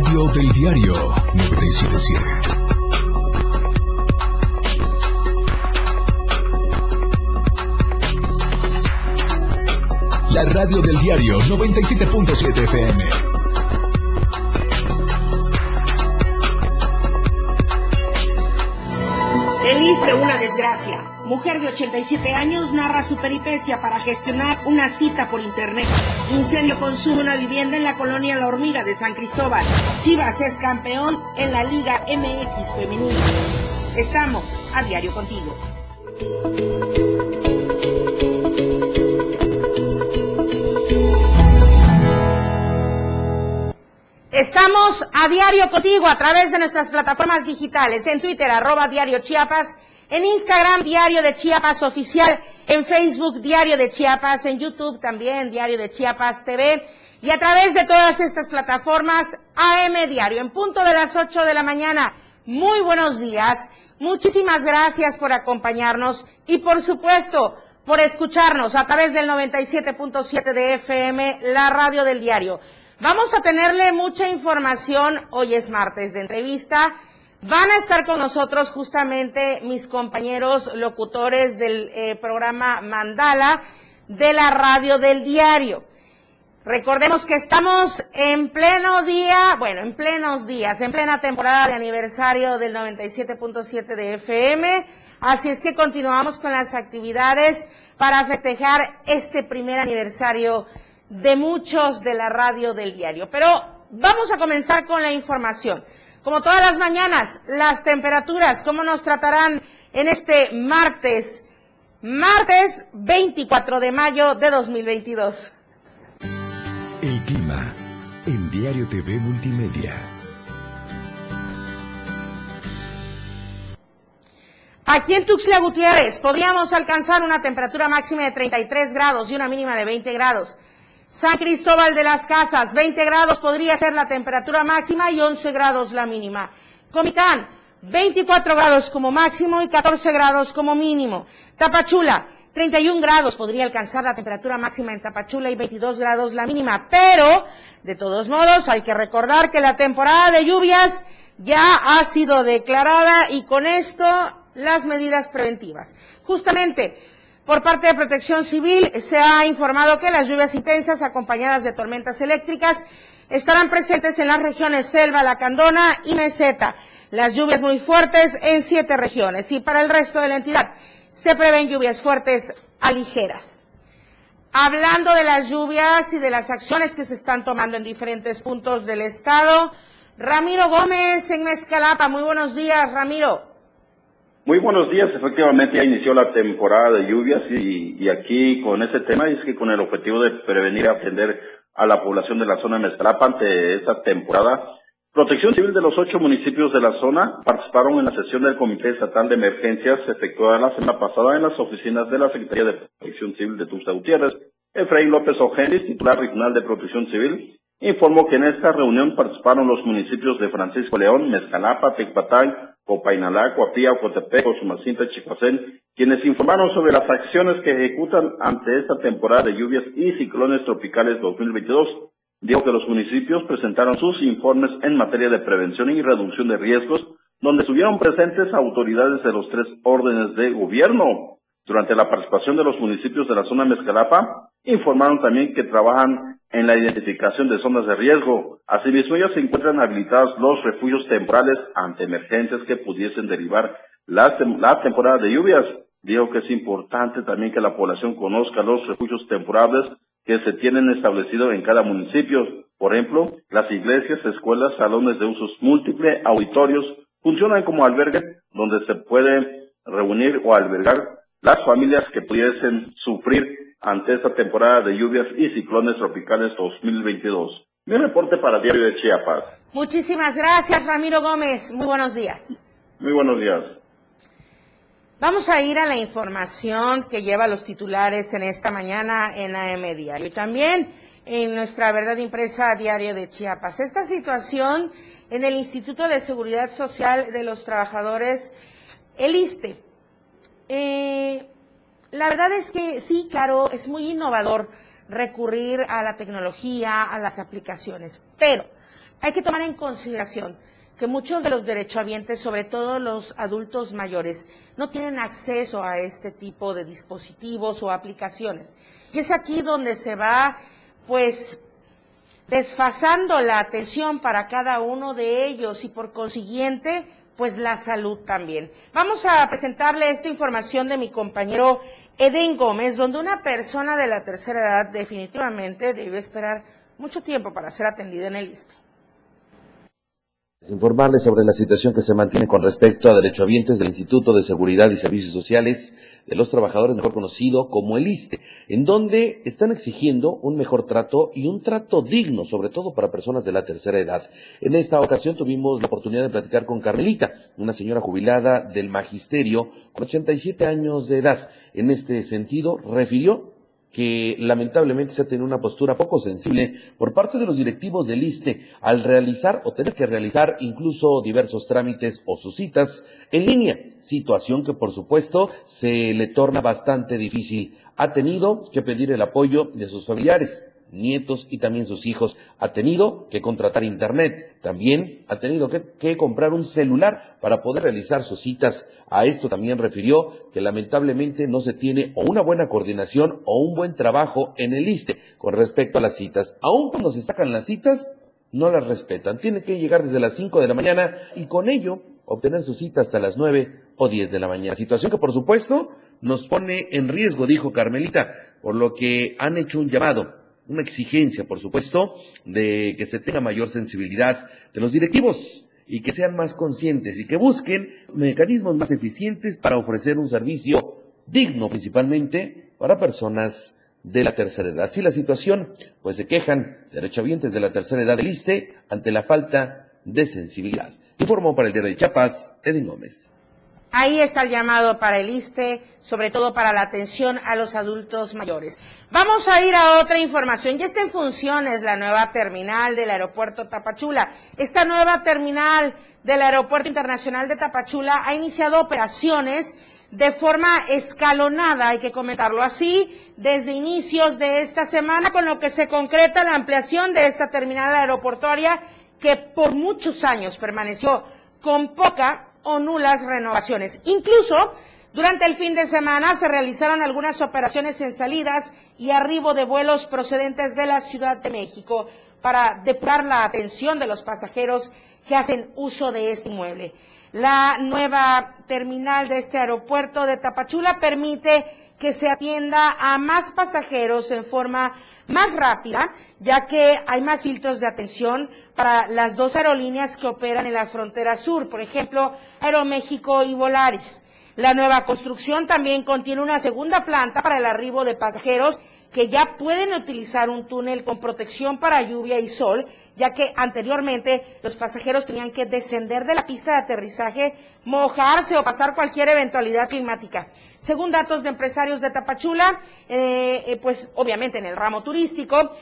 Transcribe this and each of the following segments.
Radio del diario 977. La radio del diario 97.7 FM. Eliste una desgracia. Mujer de 87 años narra su peripecia para gestionar una cita por internet. Incendio consume una vivienda en la colonia La Hormiga de San Cristóbal. Chivas es campeón en la Liga MX femenina. Estamos a diario contigo. Estamos a diario contigo a través de nuestras plataformas digitales, en Twitter, arroba diario Chiapas, en Instagram, diario de Chiapas oficial, en Facebook, diario de Chiapas, en YouTube también, diario de Chiapas TV, y a través de todas estas plataformas, AM Diario, en punto de las 8 de la mañana. Muy buenos días, muchísimas gracias por acompañarnos y por supuesto, por escucharnos a través del 97.7 de FM, la radio del diario. Vamos a tenerle mucha información. Hoy es martes de entrevista. Van a estar con nosotros justamente mis compañeros locutores del eh, programa Mandala de la radio del diario. Recordemos que estamos en pleno día, bueno, en plenos días, en plena temporada de aniversario del 97.7 de FM. Así es que continuamos con las actividades para festejar este primer aniversario de muchos de la radio del diario. Pero vamos a comenzar con la información. Como todas las mañanas, las temperaturas, ¿cómo nos tratarán en este martes? Martes 24 de mayo de 2022. El clima en Diario TV Multimedia. Aquí en Tuxtla Gutiérrez podríamos alcanzar una temperatura máxima de 33 grados y una mínima de 20 grados. San Cristóbal de las Casas, 20 grados podría ser la temperatura máxima y 11 grados la mínima. Comitán, 24 grados como máximo y 14 grados como mínimo. Tapachula, 31 grados podría alcanzar la temperatura máxima en Tapachula y 22 grados la mínima. Pero, de todos modos, hay que recordar que la temporada de lluvias ya ha sido declarada y con esto las medidas preventivas. Justamente, por parte de Protección Civil se ha informado que las lluvias intensas acompañadas de tormentas eléctricas estarán presentes en las regiones Selva, Lacandona y Meseta. Las lluvias muy fuertes en siete regiones y para el resto de la entidad se prevén lluvias fuertes a ligeras. Hablando de las lluvias y de las acciones que se están tomando en diferentes puntos del estado, Ramiro Gómez en Mezcalapa. Muy buenos días, Ramiro. Muy buenos días, efectivamente ya inició la temporada de lluvias y, aquí con este tema es que con el objetivo de prevenir y atender a la población de la zona de Mezcalapa ante esta temporada, Protección Civil de los ocho municipios de la zona participaron en la sesión del Comité Estatal de Emergencias efectuada la semana pasada en las oficinas de la Secretaría de Protección Civil de Tuxtla Gutiérrez. Efraín López Ojendis, titular regional de Protección Civil, informó que en esta reunión participaron los municipios de Francisco León, Mezcalapa, Tecpatán, Copainalá, Coapía, Ocotepec, Osumacinta, Chicoacén, quienes informaron sobre las acciones que ejecutan ante esta temporada de lluvias y ciclones tropicales 2022. Dijo que los municipios presentaron sus informes en materia de prevención y reducción de riesgos, donde estuvieron presentes autoridades de los tres órdenes de gobierno. Durante la participación de los municipios de la zona Mezcalapa, informaron también que trabajan en la identificación de zonas de riesgo. Asimismo, ya se encuentran habilitados los refugios temporales ante emergencias que pudiesen derivar la, temporada de lluvias. Dijo que es importante también que la población conozca los refugios temporales que se tienen establecidos en cada municipio. Por ejemplo, las iglesias, escuelas, salones de usos múltiples, auditorios, funcionan como albergues donde se puede reunir o albergar las familias que pudiesen sufrir ante esta temporada de lluvias y ciclones tropicales 2022. Mi reporte para Diario de Chiapas. Muchísimas gracias, Ramiro Gómez. Muy buenos días. Muy buenos días. Vamos a ir a la información que lleva los titulares en esta mañana en AM Diario y también en nuestra verdad impresa Diario de Chiapas. Esta situación en el Instituto de Seguridad Social de los Trabajadores, el ISTE. Eh, la verdad es que sí, claro, es muy innovador recurrir a la tecnología, a las aplicaciones. Pero hay que tomar en consideración que muchos de los derechohabientes, sobre todo los adultos mayores, no tienen acceso a este tipo de dispositivos o aplicaciones. Y es aquí donde se va, pues, desfasando la atención para cada uno de ellos y por consiguiente, pues la salud también. Vamos a presentarle esta información de mi compañero Eden Gómez, donde una persona de la tercera edad definitivamente debe esperar mucho tiempo para ser atendida en el ISTE. Informarles sobre la situación que se mantiene con respecto a derechohabientes del Instituto de Seguridad y Servicios Sociales de los Trabajadores, mejor conocido como el ISTE, en donde están exigiendo un mejor trato y un trato digno, sobre todo para personas de la tercera edad. En esta ocasión tuvimos la oportunidad de platicar con Carmelita, una señora jubilada del magisterio con 87 años de edad. En este sentido, refirió que lamentablemente se ha tenido una postura poco sensible por parte de los directivos del ISTE al realizar o tener que realizar incluso diversos trámites o sus citas en línea, situación que por supuesto se le torna bastante difícil. Ha tenido que pedir el apoyo de sus familiares nietos y también sus hijos. Ha tenido que contratar internet, también ha tenido que, comprar un celular para poder realizar sus citas. A esto también refirió que lamentablemente no se tiene o una buena coordinación o un buen trabajo en el ISTE con respecto a las citas. Aun cuando se sacan las citas, no las respetan. Tiene que llegar desde las 5 de la mañana y con ello obtener su cita hasta las 9 o 10 de la mañana. Situación que por supuesto nos pone en riesgo, dijo Carmelita, por lo que han hecho un llamado una exigencia, por supuesto, de que se tenga mayor sensibilidad de los directivos y que sean más conscientes y que busquen mecanismos más eficientes para ofrecer un servicio digno principalmente para personas de la tercera edad. Si la situación, pues se quejan derechohabientes de la tercera edad del ISTE ante la falta de sensibilidad. Informó para el diario de Chiapas, Edwin Gómez. Ahí está el llamado para el ISTE, sobre todo para la atención a los adultos mayores. Vamos a ir a otra información. Ya está en funciones la nueva terminal del aeropuerto Tapachula. Esta nueva terminal del aeropuerto internacional de Tapachula ha iniciado operaciones de forma escalonada, hay que comentarlo así, desde inicios de esta semana, con lo que se concreta la ampliación de esta terminal aeroportuaria que por muchos años permaneció con poca o nulas renovaciones. Incluso durante el fin de semana se realizaron algunas operaciones en salidas y arribo de vuelos procedentes de la Ciudad de México para depurar la atención de los pasajeros que hacen uso de este inmueble. La nueva terminal de este aeropuerto de Tapachula permite que se atienda a más pasajeros en forma más rápida, ya que hay más filtros de atención para las dos aerolíneas que operan en la frontera sur, por ejemplo, Aeroméxico y Volaris. La nueva construcción también contiene una segunda planta para el arribo de pasajeros que ya pueden utilizar un túnel con protección para lluvia y sol, ya que anteriormente los pasajeros tenían que descender de la pista de aterrizaje, mojarse o pasar cualquier eventualidad climática. Según datos de empresarios de Tapachula, eh, eh, pues obviamente en el ramo turístico,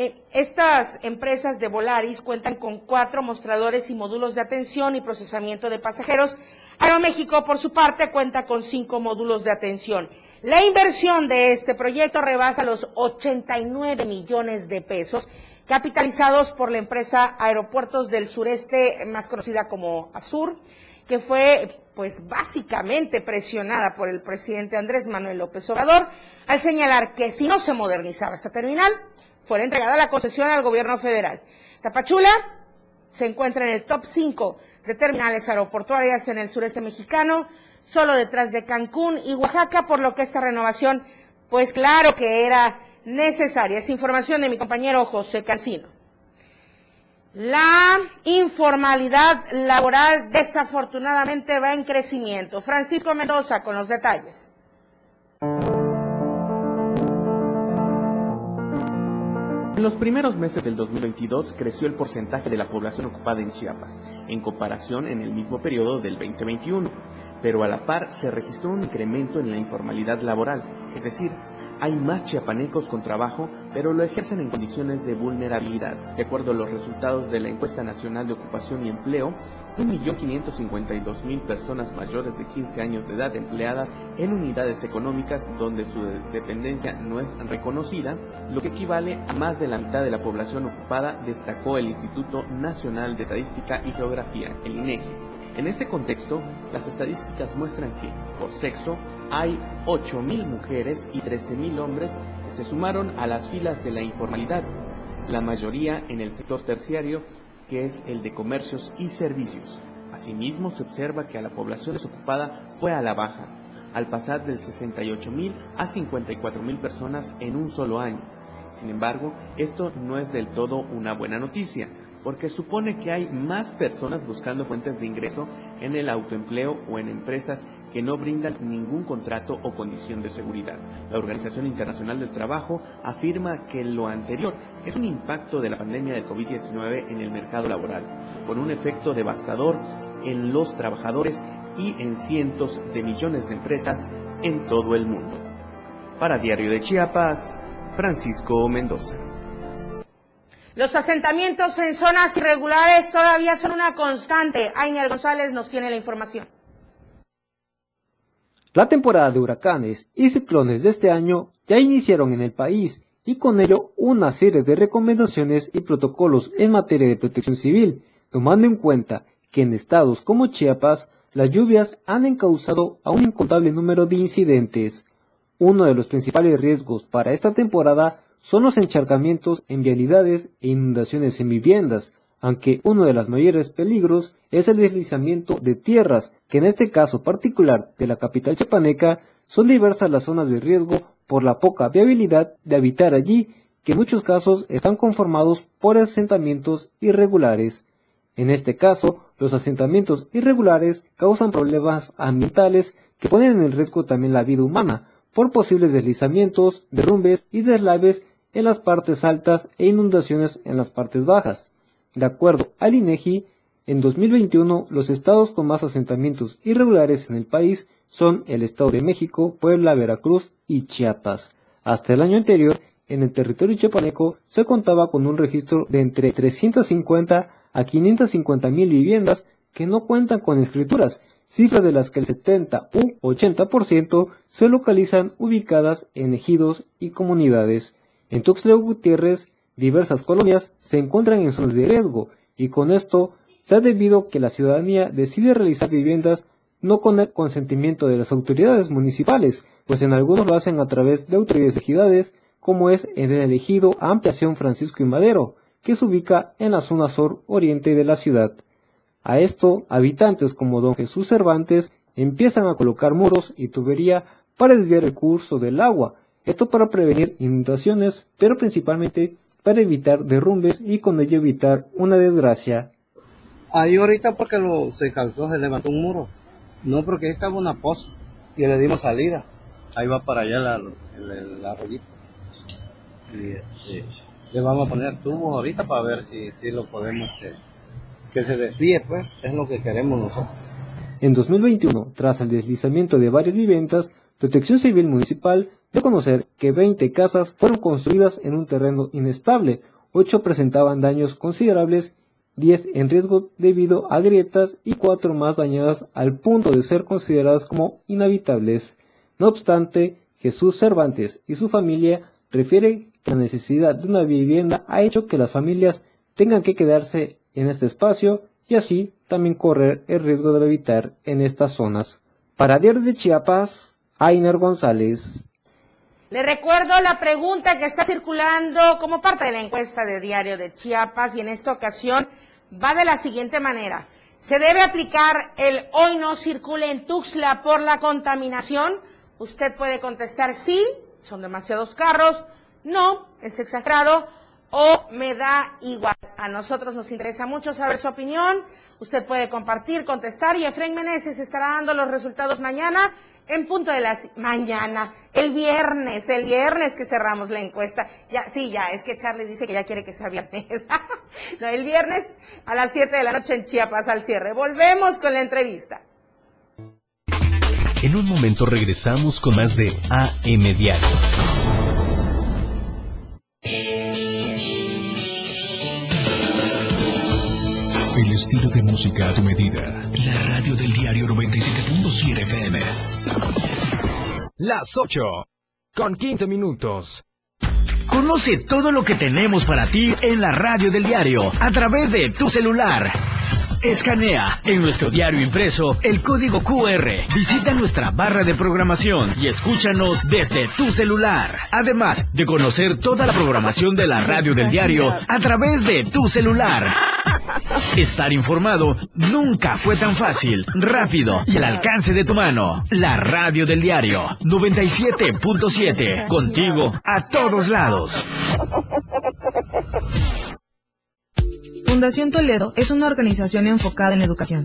eh, estas empresas de Volaris cuentan con cuatro mostradores y módulos de atención y procesamiento de pasajeros. Aeroméxico, por su parte, cuenta con cinco módulos de atención. La inversión de este proyecto rebasa los 89 millones de pesos, capitalizados por la empresa Aeropuertos del Sureste, más conocida como Azur, que fue pues básicamente presionada por el presidente Andrés Manuel López Obrador al señalar que si no se modernizaba esta terminal, fuera entregada la concesión al gobierno federal. Tapachula se encuentra en el top 5 de terminales aeroportuarias en el sureste mexicano, solo detrás de Cancún y Oaxaca, por lo que esta renovación, pues claro que era necesaria. Es información de mi compañero José Cancino. La informalidad laboral desafortunadamente va en crecimiento. Francisco Mendoza con los detalles. En los primeros meses del 2022 creció el porcentaje de la población ocupada en Chiapas, en comparación en el mismo periodo del 2021, pero a la par se registró un incremento en la informalidad laboral, es decir, hay más chiapanecos con trabajo, pero lo ejercen en condiciones de vulnerabilidad. De acuerdo a los resultados de la encuesta nacional de ocupación y empleo, 1.552.000 personas mayores de 15 años de edad empleadas en unidades económicas donde su dependencia no es reconocida, lo que equivale a más de la mitad de la población ocupada, destacó el Instituto Nacional de Estadística y Geografía, el INEGI. En este contexto, las estadísticas muestran que, por sexo, hay 8.000 mujeres y 13.000 hombres que se sumaron a las filas de la informalidad, la mayoría en el sector terciario que es el de comercios y servicios. Asimismo, se observa que a la población desocupada fue a la baja, al pasar del 68.000 a 54.000 personas en un solo año. Sin embargo, esto no es del todo una buena noticia, porque supone que hay más personas buscando fuentes de ingreso en el autoempleo o en empresas que no brindan ningún contrato o condición de seguridad. La Organización Internacional del Trabajo afirma que lo anterior es un impacto de la pandemia del COVID-19 en el mercado laboral, con un efecto devastador en los trabajadores y en cientos de millones de empresas en todo el mundo. Para Diario de Chiapas, Francisco Mendoza. Los asentamientos en zonas irregulares todavía son una constante. Ainer González nos tiene la información. La temporada de huracanes y ciclones de este año ya iniciaron en el país y con ello una serie de recomendaciones y protocolos en materia de protección civil, tomando en cuenta que en estados como Chiapas las lluvias han encausado a un incontable número de incidentes. Uno de los principales riesgos para esta temporada son los encharcamientos en vialidades e inundaciones en viviendas, aunque uno de los mayores peligros es el deslizamiento de tierras, que en este caso particular de la capital chapaneca son diversas las zonas de riesgo por la poca viabilidad de habitar allí, que en muchos casos están conformados por asentamientos irregulares. En este caso, los asentamientos irregulares causan problemas ambientales que ponen en riesgo también la vida humana, por posibles deslizamientos, derrumbes y deslaves en las partes altas e inundaciones en las partes bajas. De acuerdo al INEGI, en 2021 los estados con más asentamientos irregulares en el país son el Estado de México, Puebla, Veracruz y Chiapas. Hasta el año anterior, en el territorio chiapaneco se contaba con un registro de entre 350 a 550 mil viviendas que no cuentan con escrituras, cifra de las que el 70 u 80% se localizan ubicadas en ejidos y comunidades. En Tuxtla Gutiérrez, diversas colonias se encuentran en zonas de riesgo y con esto se ha debido que la ciudadanía decide realizar viviendas no con el consentimiento de las autoridades municipales, pues en algunos lo hacen a través de autoridades ejidales, como es en el elegido Ampliación Francisco y Madero, que se ubica en la zona sur oriente de la ciudad. A esto, habitantes como don Jesús Cervantes empiezan a colocar muros y tubería para desviar el curso del agua, esto para prevenir inundaciones, pero principalmente para evitar derrumbes y con ello evitar una desgracia. Ahí ahorita porque lo, se calzó, se levantó un muro. No, porque ahí estaba una poza y le dimos salida. Ahí va para allá la, la, Y, este, le vamos a poner tubos ahorita para ver si, si lo podemos, este, que se desvíe, pues, es lo que queremos nosotros. En 2021, tras el deslizamiento de varias viviendas, Protección Civil Municipal a conocer que 20 casas fueron construidas en un terreno inestable, 8 presentaban daños considerables, 10 en riesgo debido a grietas y 4 más dañadas al punto de ser consideradas como inhabitables. No obstante, Jesús Cervantes y su familia refieren que la necesidad de una vivienda ha hecho que las familias tengan que quedarse en este espacio y así también correr el riesgo de habitar en estas zonas. Para Diario de Chiapas, Ainer González. Le recuerdo la pregunta que está circulando como parte de la encuesta de Diario de Chiapas y en esta ocasión va de la siguiente manera. ¿Se debe aplicar el hoy no circule en Tuxtla por la contaminación? Usted puede contestar sí, son demasiados carros, no, es exagerado, o me da igual. A nosotros nos interesa mucho saber su opinión. Usted puede compartir, contestar y Efraín Meneses estará dando los resultados mañana en punto de las mañana, el viernes, el viernes que cerramos la encuesta. Ya, sí, ya, es que Charlie dice que ya quiere que sea viernes. no, el viernes a las 7 de la noche en Chiapas al cierre. Volvemos con la entrevista. En un momento regresamos con más de AM Diario. El estilo de música a tu medida. La radio del diario 97.7 FM. Las 8. Con 15 minutos. Conoce todo lo que tenemos para ti en la radio del diario a través de tu celular. Escanea en nuestro diario impreso el código QR. Visita nuestra barra de programación y escúchanos desde tu celular. Además de conocer toda la programación de la radio del diario a través de tu celular. Estar informado nunca fue tan fácil, rápido y al alcance de tu mano. La radio del diario 97.7. Contigo a todos lados. Fundación Toledo es una organización enfocada en educación.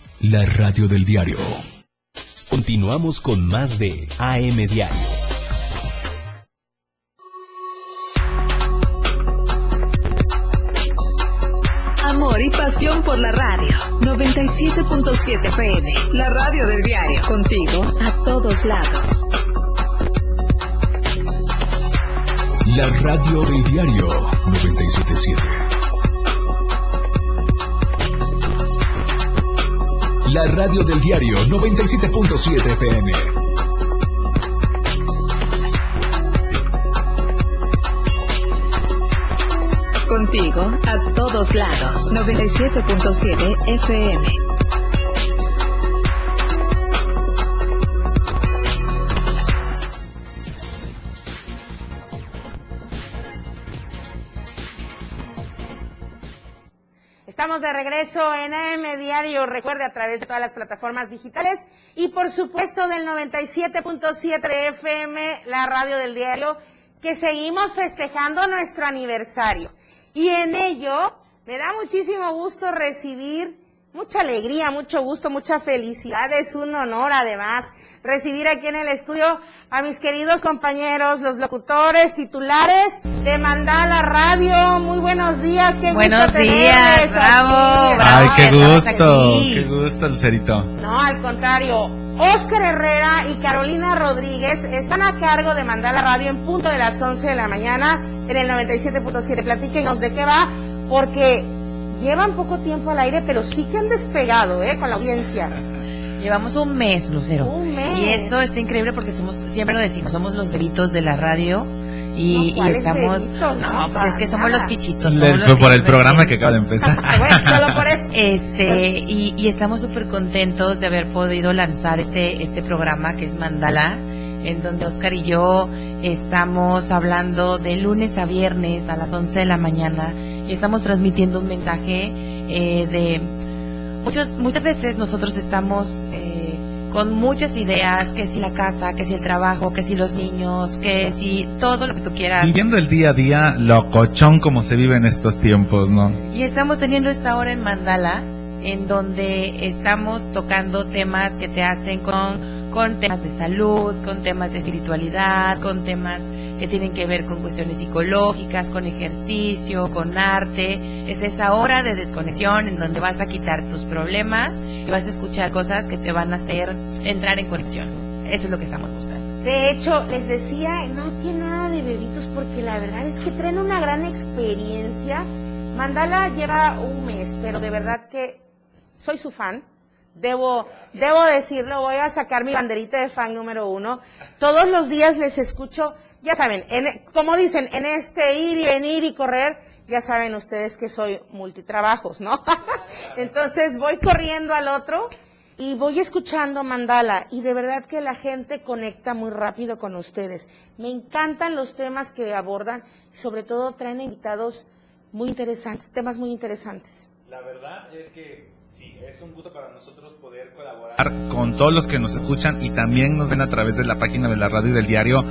La radio del diario. Continuamos con más de AM Diario. Amor y pasión por la radio. 97.7 FM. La radio del diario. Contigo a todos lados. La radio del diario 977. La radio del diario 97.7 FM. Contigo a todos lados. 97.7 FM. De regreso en AM Diario, recuerde a través de todas las plataformas digitales y por supuesto del 97.7 de FM, la radio del diario, que seguimos festejando nuestro aniversario. Y en ello me da muchísimo gusto recibir mucha alegría, mucho gusto, mucha felicidad. Es un honor además recibir aquí en el estudio a mis queridos compañeros, los locutores titulares de Mandala Radio. Muy buenos días, qué Buenos gusto días, bravo, aquí. bravo. Ay, qué estamos gusto, qué gusto, Lucerito. No, al contrario. Oscar Herrera y Carolina Rodríguez están a cargo de mandar la radio en punto de las 11 de la mañana en el 97.7. Platíquenos de qué va, porque llevan poco tiempo al aire, pero sí que han despegado, ¿eh? Con la audiencia. Llevamos un mes, Lucero. Un mes. Y eso está increíble porque somos, siempre lo decimos, somos los bebitos de la radio. Y, No, y ¿cuáles estamos. bebitos? No, No, pues es que somos nada. los pichitos. Le- somos los por, el programa que acaba de empezar. bueno, solo por eso. Este, y, y estamos súper contentos de haber podido lanzar este, este programa que es Mandala, en donde Oscar y yo estamos hablando de lunes a viernes a las 11 de la mañana y estamos transmitiendo un mensaje eh, de muchas muchas veces nosotros estamos eh, con muchas ideas, que si la casa, que si el trabajo, que si los niños, que si todo lo que tú quieras. Viviendo el día a día, locochón como se vive en estos tiempos, ¿no? Y estamos teniendo esta hora en Mandala, en donde estamos tocando temas que te hacen con, con temas de salud, con temas de espiritualidad, con temas que tienen que ver con cuestiones psicológicas, con ejercicio, con arte. Es esa hora de desconexión en donde vas a quitar tus problemas y vas a escuchar cosas que te van a hacer entrar en conexión. Eso es lo que estamos buscando. De hecho, les decía, no tiene nada de bebitos porque la verdad es que traen una gran experiencia. Mandala lleva un mes, pero de verdad que soy su fan. Debo, debo decirlo, voy a sacar mi banderita de fan número uno. Todos los días les escucho, ya saben, en- como dicen, en este ir y venir y correr, ya saben ustedes que soy multitrabajos, ¿no? Entonces voy corriendo al otro y voy escuchando Mandala y de verdad que la gente conecta muy rápido con ustedes. Me encantan los temas que abordan, sobre todo traen invitados muy interesantes, temas muy interesantes. La verdad es que sí, es un gusto para nosotros poder colaborar con todos los que nos escuchan y también nos ven a través de la página de la radio y del diario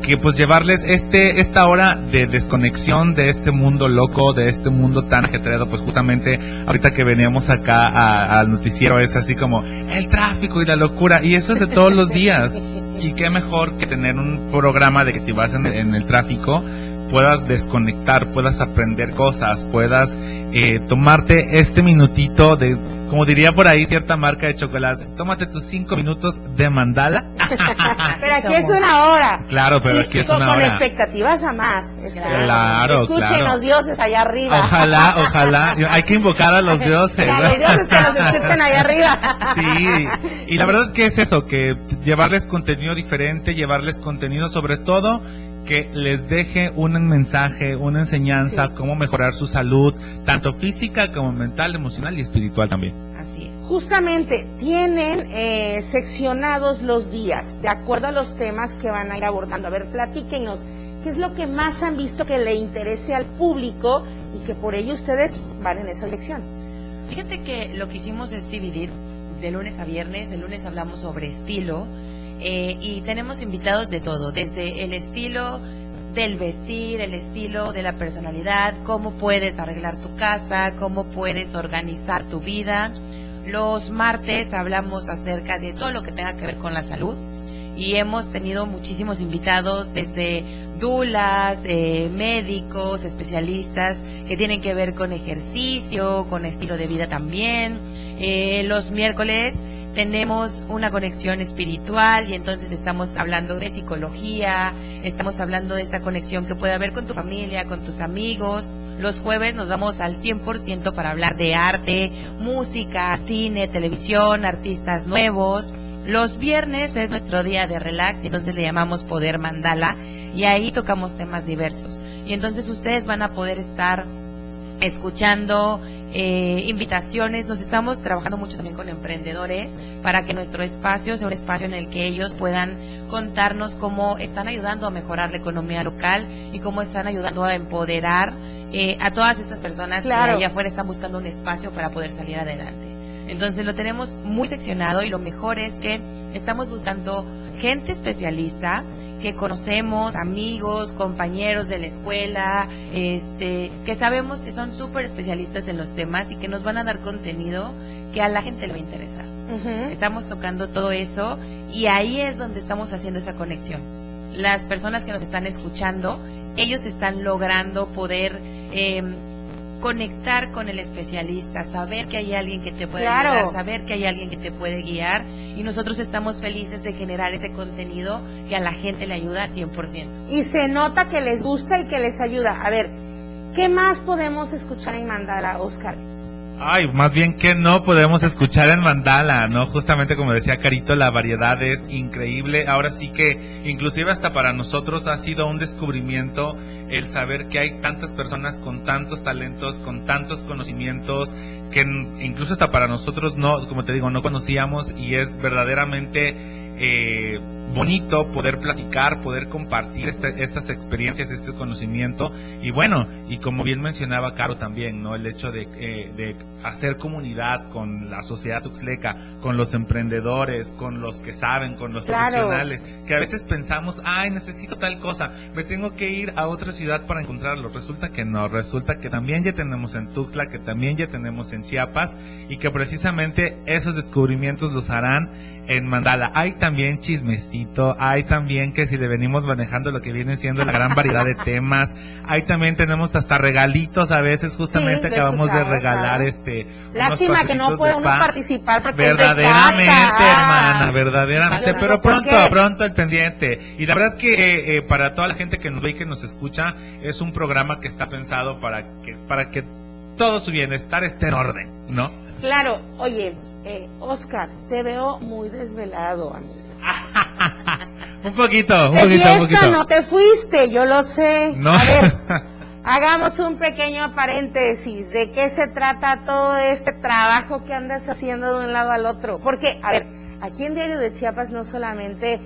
que pues llevarles este esta hora de desconexión de este mundo loco, de este mundo tan ajetreado, pues justamente ahorita que veníamos acá al noticiero es así como el tráfico y la locura y eso es de todos los días. Y qué mejor que tener un programa de que si vas en, en el tráfico puedas desconectar, puedas aprender cosas, puedas eh, tomarte este minutito de, como diría por ahí cierta marca de chocolate, tómate tus cinco minutos de mandala. pero aquí es una hora. Claro, pero aquí es una con hora. expectativas a más. Claro, Escuchen claro. los dioses allá arriba. Ojalá, ojalá. Hay que invocar a los dioses. A los dioses que nos escuchen allá arriba. Sí, y la verdad que es eso, que llevarles contenido diferente, llevarles contenido sobre todo que les deje un mensaje, una enseñanza, cómo mejorar su salud, tanto física como mental, emocional y espiritual también. Así es. Justamente tienen eh, seccionados los días de acuerdo a los temas que van a ir abordando. A ver, platíquenos, ¿qué es lo que más han visto que le interese al público y que por ello ustedes van en esa dirección? Fíjate que lo que hicimos es dividir de lunes a viernes. El lunes hablamos sobre estilo eh, y tenemos invitados de todo, desde el estilo del vestir, el estilo de la personalidad, cómo puedes arreglar tu casa, cómo puedes organizar tu vida. Los martes hablamos acerca de todo lo que tenga que ver con la salud y hemos tenido muchísimos invitados desde dulas, eh, médicos, especialistas que tienen que ver con ejercicio, con estilo de vida también. Eh, los miércoles tenemos una conexión espiritual y entonces estamos hablando de psicología, estamos hablando de esta conexión que puede haber con tu familia, con tus amigos. Los jueves nos vamos al 100% para hablar de arte, música, cine, televisión, artistas nuevos. Los viernes es nuestro día de relax y entonces le llamamos Poder Mandala y ahí tocamos temas diversos. Y entonces ustedes van a poder estar escuchando eh, invitaciones. Nos estamos trabajando mucho también con emprendedores para que nuestro espacio sea un espacio en el que ellos puedan contarnos cómo están ayudando a mejorar la economía local y cómo están ayudando a empoderar eh, a todas estas personas Claro. que allá afuera están buscando un espacio para poder salir adelante. Entonces lo tenemos muy seccionado y lo mejor es que estamos buscando gente especialista que conocemos, amigos, compañeros de la escuela, este, que sabemos que son súper especialistas en los temas y que nos van a dar contenido que a la gente le va a interesar. Estamos tocando todo eso y ahí es donde estamos haciendo esa conexión. Las personas que nos están escuchando, ellos están logrando poder eh, conectar con el especialista, saber que hay alguien que te puede Claro. ayudar, saber que hay alguien que te puede guiar y nosotros estamos felices de generar ese contenido que a la gente le ayuda al 100%. Y se nota que les gusta y que les ayuda. A ver, ¿qué más podemos escuchar en Mandala, Oscar? Ay, más bien que no podemos escuchar en Mandala, ¿no? Justamente como decía Carito, la variedad es increíble. Ahora sí que inclusive hasta para nosotros ha sido un descubrimiento el saber que hay tantas personas con tantos talentos, con tantos conocimientos, que incluso hasta para nosotros no, como te digo, no conocíamos y es verdaderamente eh, bonito poder platicar, poder compartir este- estas experiencias, este conocimiento y bueno, y como bien mencionaba Caro también, ¿no? El hecho de, eh, de hacer comunidad con la sociedad tuxleca, con los emprendedores, con los que saben, con los Claro. profesionales, que a veces pensamos, ay, necesito tal cosa, me tengo que ir a otra ciudad para encontrarlo. Resulta que no, resulta que también ya tenemos en Tuxtla, que también ya tenemos en Chiapas y que precisamente esos descubrimientos los harán en Mandala. Hay también chismecito, hay también que si le venimos manejando lo que viene siendo la gran variedad de temas, hay también tenemos hasta regalitos a veces, justamente Sí, acabamos de regalar claro. este... Lástima que no puede uno participar porque es de Verdaderamente, casa. hermana, verdaderamente, Yo digo, pero ¿por pronto, pronto el pendiente. Y la verdad que eh, eh, para toda la gente que nos ve y que nos escucha, es un programa que está pensado para que, para que todo su bienestar esté en orden, ¿no? Claro, oye, eh, Oscar, te veo muy desvelado, amigo. Un poquito, un De poquito, un poquito. no te fuiste, yo lo sé. No. A ver, hagamos un pequeño paréntesis de qué se trata todo este trabajo que andas haciendo de un lado al otro. Porque, a ver, aquí en Diario de Chiapas no solamente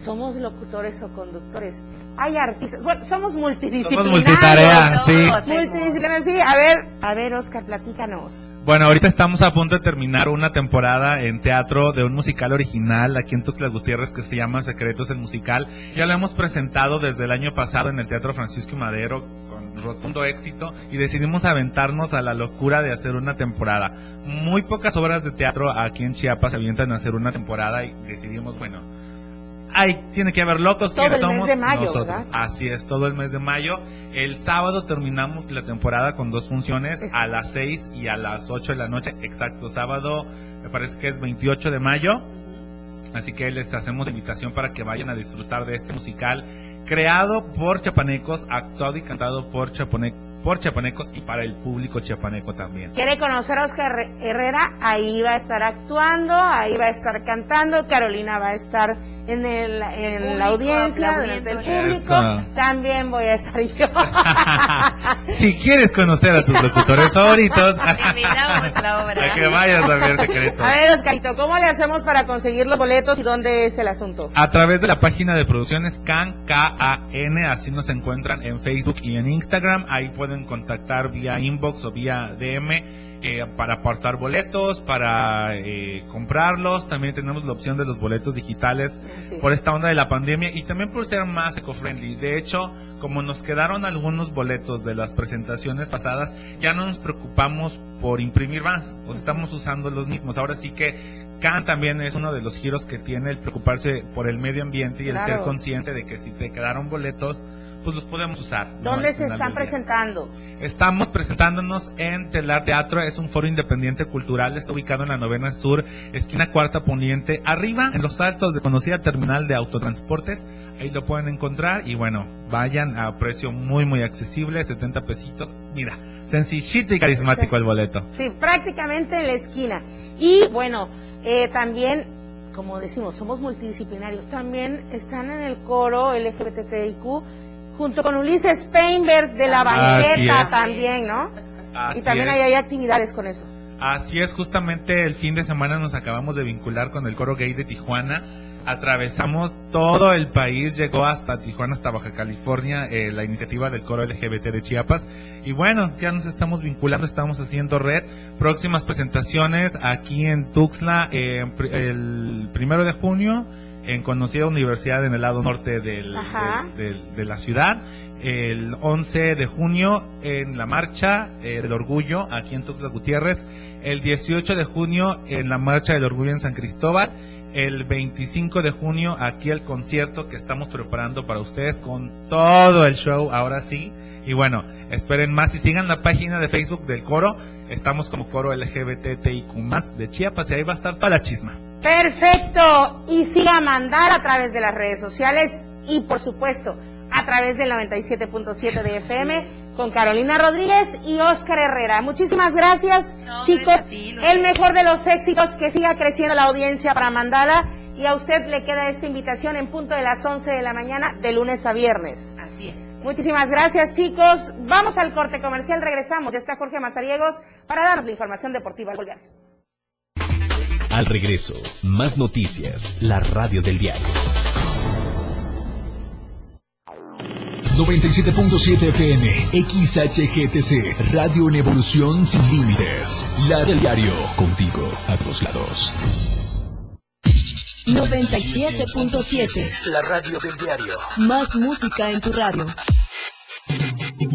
somos locutores o conductores, hay artistas, bueno, somos multidisciplinarios. Somos multitarea, sí. Multidisciplinarios, sí. A ver, a ver, Oscar, platícanos. Bueno, ahorita estamos a punto de terminar una temporada en teatro de un musical original aquí en Tuxtla Gutiérrez que se llama Secretos el Musical. Ya lo hemos presentado desde el año pasado en el Teatro Francisco y Madero con rotundo éxito y decidimos aventarnos a la locura de hacer una temporada. Muy pocas obras de teatro aquí en Chiapas se avientan a hacer una temporada y decidimos, bueno, Ay, tiene que haber locos Todo que el somos mes de mayo, nosotros. ¿verdad? Así es, todo el mes de mayo. El sábado terminamos la temporada con dos funciones a las 6 y a las 8 de la noche. Exacto, sábado me parece que es 28 de mayo. Así que les hacemos la invitación para que vayan a disfrutar de este musical creado por chapanecos, actuado y cantado por, chapane- por chapanecos y para el público chapaneco también. ¿Quiere conocer a Oscar Herrera? Ahí va a estar actuando, ahí va a estar cantando, Carolina va a estar en, el, en Público, la audiencia, delante del público. Eso. También voy a estar yo. si quieres conocer a tus locutores favoritos, Terminamos la obra. a que vayas a ver secretos. A ver, Oscarito, ¿cómo le hacemos para conseguir los boletos y dónde es el asunto? A través de la página de producciones CAN, K-A-N, así nos encuentran en Facebook y en Instagram. Ahí pueden contactar vía inbox o vía DM eh, para apartar boletos, para eh, comprarlos. También tenemos la opción de los boletos digitales Sí. por esta onda de la pandemia y también por ser más eco-friendly. De hecho, como nos quedaron algunos boletos de las presentaciones pasadas, ya no nos preocupamos por imprimir más, o estamos usando los mismos. Ahora sí que CAN también es uno de los giros que tiene el preocuparse por el medio ambiente y el ser consciente de que si te quedaron boletos, pues los podemos usar. ¿Dónde se están presentando? Estamos presentándonos en Telar Teatro, es un foro independiente cultural, está ubicado en la novena sur, esquina cuarta poniente, arriba en los altos de conocida terminal de autotransportes, ahí lo pueden encontrar y bueno, vayan a precio muy muy accesible, 70 pesitos, mira, sencillito y carismático el boleto. Sí, prácticamente en la esquina. Y bueno, eh, también, como decimos, somos multidisciplinarios. También están en el coro LGBTIQ junto con Ulises Peinberg de la banqueta también, ¿no? Así y también es. hay actividades con eso. Así es, justamente el fin de semana nos acabamos de vincular con el coro gay de Tijuana. Atravesamos todo el país, llegó hasta Tijuana, hasta Baja California, eh, la iniciativa del coro LGBT de Chiapas. Y bueno, ya nos estamos vinculando, estamos haciendo red. Próximas presentaciones aquí en Tuxtla, eh, el primero de junio, en conocida universidad en el lado norte del- de la ciudad. El 11 de junio en la marcha eh, del orgullo aquí en Tuxtla Gutiérrez. El 18 de junio en la marcha del orgullo en San Cristóbal. El 25 de junio aquí el concierto que estamos preparando para ustedes con todo el show ahora sí. Y bueno, esperen más y sigan la página de Facebook del coro. Estamos como coro LGBTIQ de Chiapas y ahí va a estar toda la chisma. Perfecto. Y siga a mandar a través de las redes sociales y por supuesto a través del 97.7 de FM con Carolina Rodríguez y Oscar Herrera. Muchísimas gracias, chicos. El mejor de los éxitos, que siga creciendo la audiencia para Mandala. Y a usted le queda esta invitación en punto de las 11 de la mañana, de lunes a viernes. Así es. Muchísimas gracias, chicos. Vamos al corte comercial, regresamos. Ya está Jorge Mazariegos para darnos la información deportiva al. Al regreso, más noticias, la radio del diario. 97.7 FM, XHGTC, Radio en Evolución Sin Límites. La del diario, contigo a todos lados. 97.7. La radio del diario. Más música en tu radio.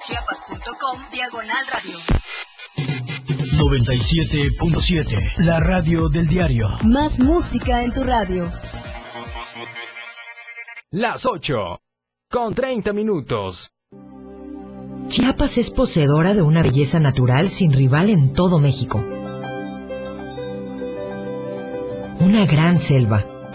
www.diariodechiapas.com Diagonal Radio. 97.7. La radio del diario. Más música en tu radio. Las 8. Con 30 minutos. Chiapas es poseedora de una belleza natural sin rival en todo México. Una gran selva,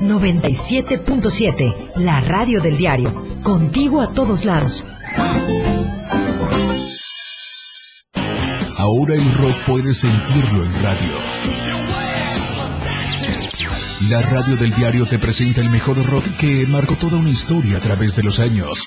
97.7, la radio del diario. Contigo a todos lados. Ahora el rock puede sentirlo en radio. La radio del diario te presenta el mejor rock que marcó toda una historia a través de los años.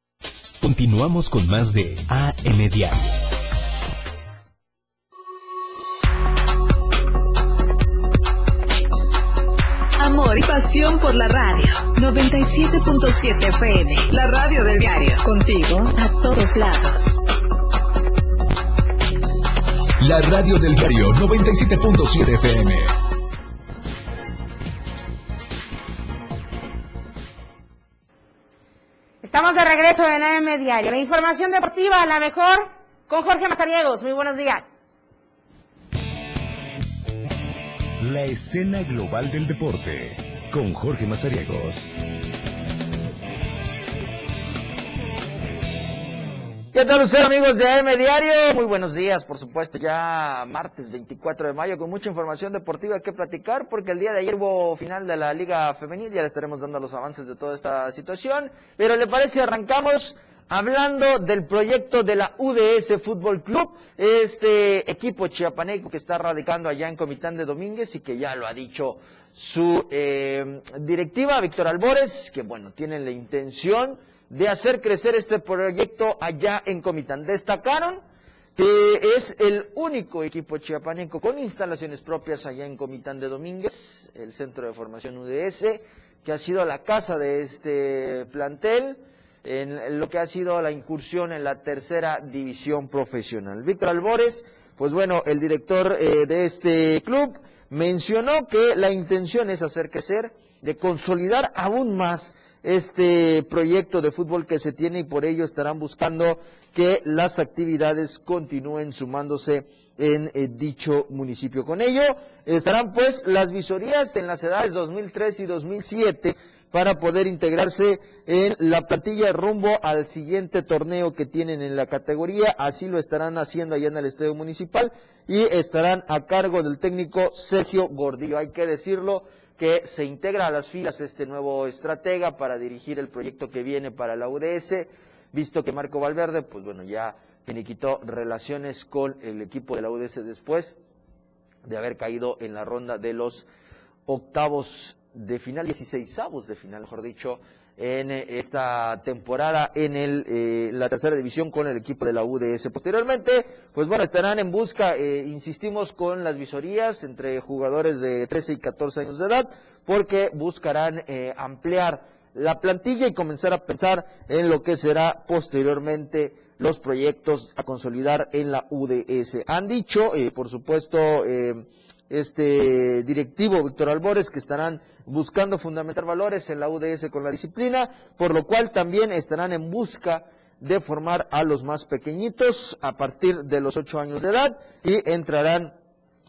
Continuamos con más de AM Diario. Amor y pasión por la radio 97.7 FM. La radio del diario. Contigo a todos lados. La radio del diario 97.7 FM. Estamos de regreso en AM Diario. La información deportiva, la mejor, con Jorge Mazariegos. Muy buenos días. La escena global del deporte con Jorge Mazariegos. ¿Qué tal ustedes amigos de AM Diario? Muy buenos días, por supuesto, ya martes 24 de mayo con mucha información deportiva que platicar porque el día de ayer hubo final de la Liga Femenil, ya le estaremos dando los avances de toda esta situación, pero le parece arrancamos hablando del proyecto de la UDS Fútbol Club, este equipo chiapaneco que está radicando allá en Comitán de Domínguez y que ya lo ha dicho su eh, directiva, Víctor Albores, que bueno, tienen la intención de hacer crecer este proyecto allá en Comitán. Destacaron que es el único equipo chiapaneco con instalaciones propias allá en Comitán de Domínguez, el centro de formación UDS, que ha sido la casa de este plantel en lo que ha sido la incursión en la tercera división profesional. Víctor Albores, pues bueno, el director eh, de este club mencionó que la intención es hacer crecer, de consolidar aún más este proyecto de fútbol que se tiene y por ello estarán buscando que las actividades continúen sumándose en eh, dicho municipio. Con ello estarán pues las visorías en las edades 2003 y 2007 para poder integrarse en la plantilla rumbo al siguiente torneo que tienen en la categoría. Así lo estarán haciendo allá en el Estadio Municipal y estarán a cargo del técnico Sergio Gordillo. Hay que decirlo, que se integra a las filas este nuevo estratega para dirigir el proyecto que viene para la UDS, visto que Marco Valverde, pues bueno, ya finiquitó relaciones con el equipo de la UDS después de haber caído en la ronda de los octavos de final, 16 de final, mejor dicho, en eh, esta temporada en el, eh, la tercera división con el equipo de la UDS. Posteriormente, pues bueno, estarán en busca, eh, insistimos, con las visorías entre jugadores de 13 y 14 años de edad, porque buscarán ampliar la plantilla y comenzar a pensar en lo que será posteriormente los proyectos a consolidar en la UDS. Han dicho, por supuesto, este directivo Víctor Albores que estarán buscando fundamentar valores en la UDS con la disciplina, por lo cual también estarán en busca de formar a los más pequeñitos a partir de los ocho años de edad y entrarán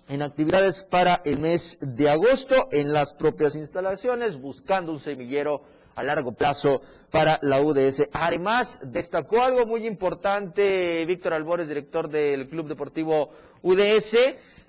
en actividades para el mes de agosto en las propias instalaciones, buscando un semillero a largo plazo para la UDS. Además, destacó algo muy importante Víctor Albores, director del Club Deportivo UDS,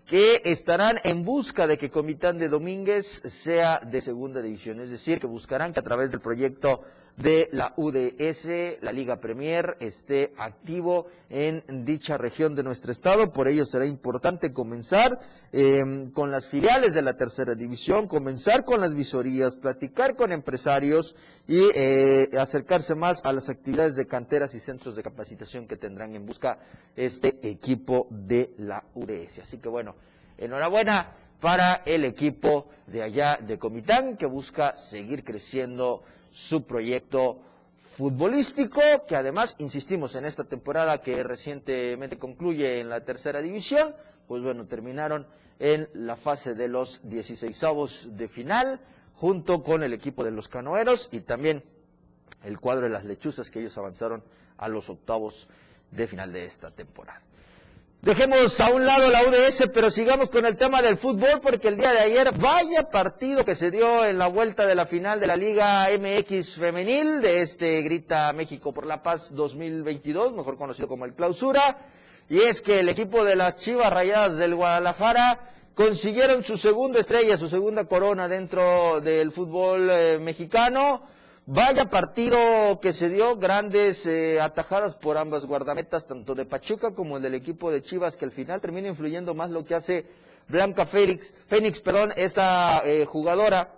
que estarán en busca de que Comitán de Domínguez sea de segunda división, es decir, que buscarán que a través del proyecto de la UDS, la Liga Premier, esté activo en dicha región de nuestro estado. Por ello será importante comenzar em, con las filiales de la tercera división, comenzar con las visorías, platicar con empresarios y eh, acercarse más a las actividades de canteras y centros de capacitación que tendrán en busca este equipo de la UDS. Así que bueno, enhorabuena para el equipo de allá de Comitán que busca seguir creciendo su proyecto futbolístico, que además, insistimos, en esta temporada que recientemente concluye en la tercera división, pues bueno, terminaron en la fase de los 16 de final, junto con el equipo de los canoeros y también el cuadro de las lechuzas que ellos avanzaron a los octavos de final de esta temporada. Dejemos a un lado la UDS, pero sigamos con el tema del fútbol, porque el día de ayer, vaya partido que se dio en la vuelta de la final de la Liga MX Femenil, de este Grita México por la Paz 2022, mejor conocido como el Clausura, y es que el equipo de las Chivas Rayadas del Guadalajara consiguieron su segunda estrella, su segunda corona dentro del fútbol eh, mexicano, Vaya partido que se dio, grandes eh, atajadas por ambas guardametas, tanto de Pachuca como del equipo de Chivas, que al final termina influyendo más lo que hace Blanca Félix, Fénix, perdón, esta eh, jugadora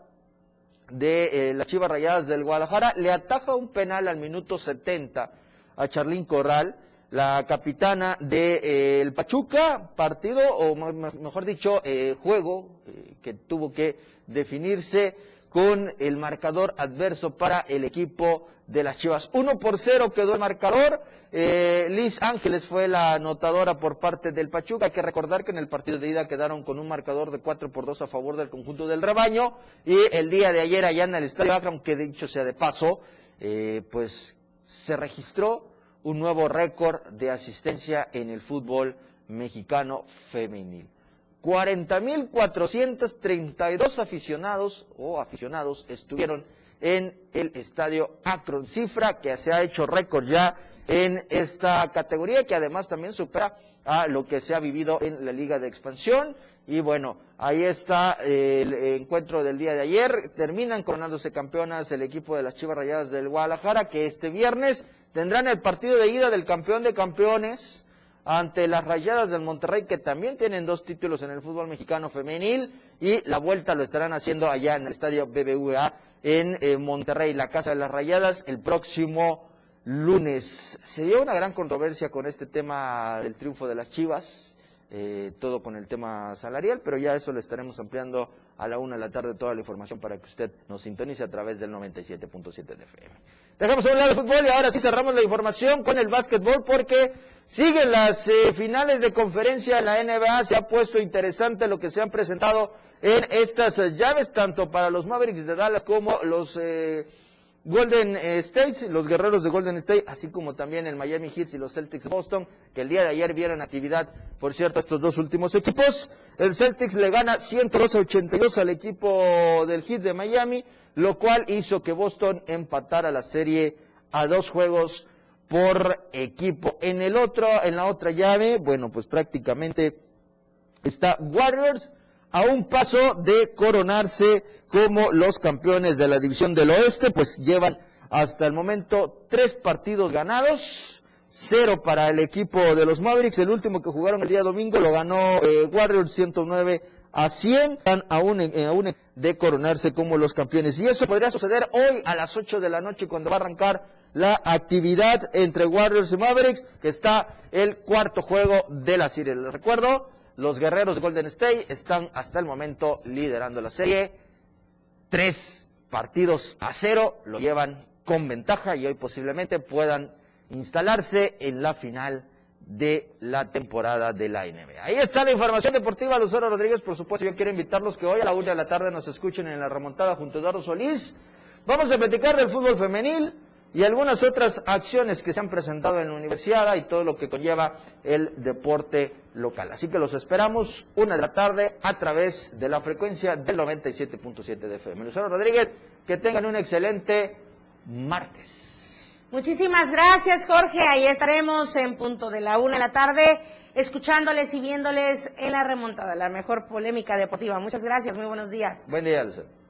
de eh, las Chivas Rayadas del Guadalajara, le ataja un penal al minuto 70 a Charlín Corral, la capitana de el Pachuca, partido, o mejor dicho, juego que tuvo que definirse con el marcador adverso para el equipo de las Chivas. 1 por 0 quedó el marcador. Eh, Liz Ángeles fue la anotadora por parte del Pachuca. Hay que recordar que en el partido de ida quedaron con un marcador de 4 por 2 a favor del conjunto del rebaño. Y el día de ayer allá en el Estadio aunque dicho sea de paso, eh, pues se registró un nuevo récord de asistencia en el fútbol mexicano femenil. 40.432 aficionados o aficionados estuvieron en el estadio Akron, cifra que se ha hecho récord ya en esta categoría, que además también supera a lo que se ha vivido en la Liga de Expansión. Y bueno, ahí está el encuentro del día de ayer. Terminan coronándose campeonas el equipo de las Chivas Rayadas del Guadalajara, que este viernes tendrán el partido de ida del campeón de campeones ante las Rayadas del Monterrey, que también tienen dos títulos en el fútbol mexicano femenil, y la vuelta lo estarán haciendo allá en el estadio BBVA en eh, Monterrey, la Casa de las Rayadas, el próximo lunes. Se dio una gran controversia con este tema del triunfo de las Chivas, eh, todo con el tema salarial, pero ya eso lo estaremos ampliando a la una de la tarde toda la información para que usted nos sintonice a través del 97.7 de FM. Dejamos lado el fútbol y ahora sí cerramos la información con el básquetbol porque siguen las eh, finales de conferencia en la NBA. Se ha puesto interesante lo que se han presentado en estas eh, llaves, tanto para los Mavericks de Dallas como los eh, Golden State, los guerreros de Golden State, así como también el Miami Heat y los Celtics de Boston, que el día de ayer vieron actividad, por cierto, estos dos últimos equipos. El Celtics le gana 102 a 82 al equipo del Heat de Miami lo cual hizo que Boston empatara la serie a dos juegos por equipo. En el otro, en la otra llave, bueno, pues prácticamente está Warriors a un paso de coronarse como los campeones de la división del oeste, pues llevan hasta el momento tres partidos ganados, cero para el equipo de los Mavericks, el último que jugaron el día domingo lo ganó eh, Warriors 109 a 100 están en, aún de coronarse como los campeones. Y eso podría suceder hoy a las 8 de la noche cuando va a arrancar la actividad entre Warriors y Mavericks, que está el cuarto juego de la serie. Les recuerdo, los guerreros de Golden State están hasta el momento liderando la serie. Tres partidos a cero lo llevan con ventaja y hoy posiblemente puedan instalarse en la final de la temporada de la NBA. Ahí está la información deportiva, Lucero Rodríguez, por supuesto, yo quiero invitarlos que hoy a la una de la tarde nos escuchen en la remontada junto a Eduardo Solís. Vamos a platicar del fútbol femenil y algunas otras acciones que se han presentado en la universidad y todo lo que conlleva el deporte local. Así que los esperamos una de la tarde a través de la frecuencia del 97.7 de FM. Lucero Rodríguez, que tengan un excelente martes. Muchísimas gracias, Jorge. Ahí estaremos en punto de la una de la tarde, escuchándoles y viéndoles en la remontada, la mejor polémica deportiva. Muchas gracias, muy buenos días. Buen día, Lucero.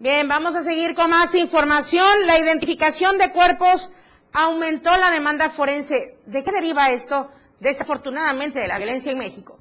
Bien, vamos a seguir con más información. La identificación de cuerpos aumentó la demanda forense. ¿De qué deriva esto? Desafortunadamente de la violencia en México.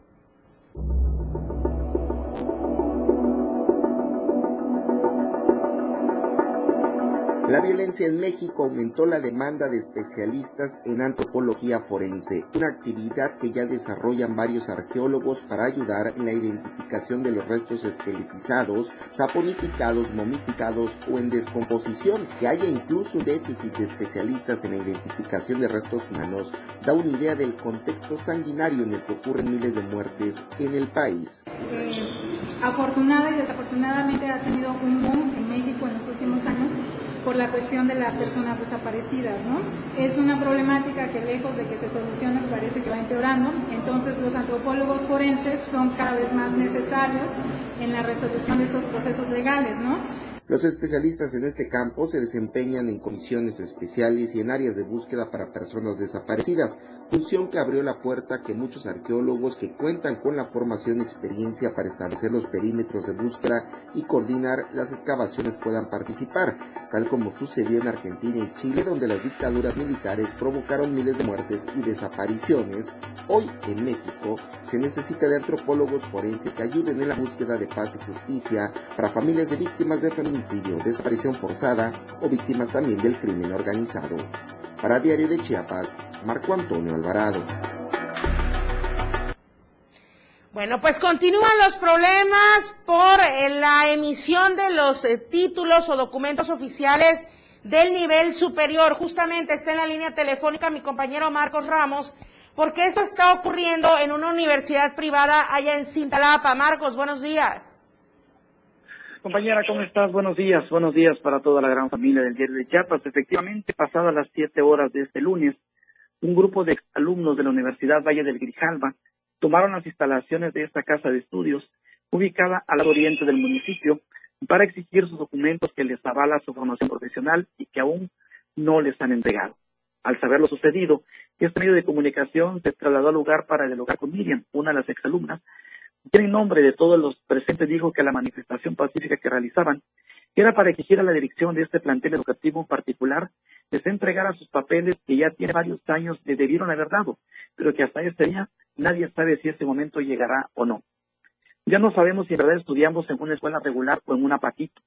La violencia en México aumentó la demanda de especialistas en antropología forense, una actividad que ya desarrollan varios arqueólogos para ayudar en la identificación de los restos esqueletizados, saponificados, momificados o en descomposición. Que haya incluso déficit de especialistas en la identificación de restos humanos da una idea del contexto sanguinario en el que ocurren miles de muertes en el país. Eh, afortunada y desafortunadamente ha tenido un boom en México en los últimos años por la cuestión de las personas desaparecidas, ¿no? Es una problemática que lejos de que se solucione parece que va empeorando, entonces los antropólogos forenses son cada vez más necesarios en la resolución de estos procesos legales, ¿no? Los especialistas en este campo se desempeñan en comisiones especiales y en áreas de búsqueda para personas desaparecidas, función que abrió la puerta que muchos arqueólogos que cuentan con la formación y experiencia para establecer los perímetros de búsqueda y coordinar las excavaciones puedan participar, tal como sucedió en Argentina y Chile, donde las dictaduras militares provocaron miles de muertes y desapariciones. Hoy en México se necesita de antropólogos forenses que ayuden en la búsqueda de paz y justicia para familias de víctimas de feminicidio desaparición forzada o víctimas también del crimen organizado. Para Diario de Chiapas, Marco Antonio Alvarado. Bueno, pues continúan los problemas por eh, la emisión de los eh, títulos o documentos oficiales del nivel superior. Justamente está en la línea telefónica mi compañero Marcos Ramos, porque esto está ocurriendo en una universidad privada allá en Cintalapa. Marcos, buenos días. Compañera, ¿cómo estás? Buenos días, buenos días para toda la gran familia del diario de Chiapas. Efectivamente, pasadas las siete horas de este lunes, un grupo de alumnos de la Universidad Valle del Grijalva tomaron las instalaciones de esta casa de estudios, ubicada al oriente del municipio, para exigir sus documentos que les avala su formación profesional y que aún no les han entregado. Al saber lo sucedido, este medio de comunicación se trasladó al lugar para dialogar con Miriam, una de las exalumnas, en nombre de todos los presentes dijo que la manifestación pacífica que realizaban era para exigir a la dirección de este plantel educativo en particular les entregara sus papeles que ya tiene varios años le debieron haber dado, pero que hasta este día nadie sabe si ese momento llegará o no. Ya no sabemos si en verdad estudiamos en una escuela regular o en una patito,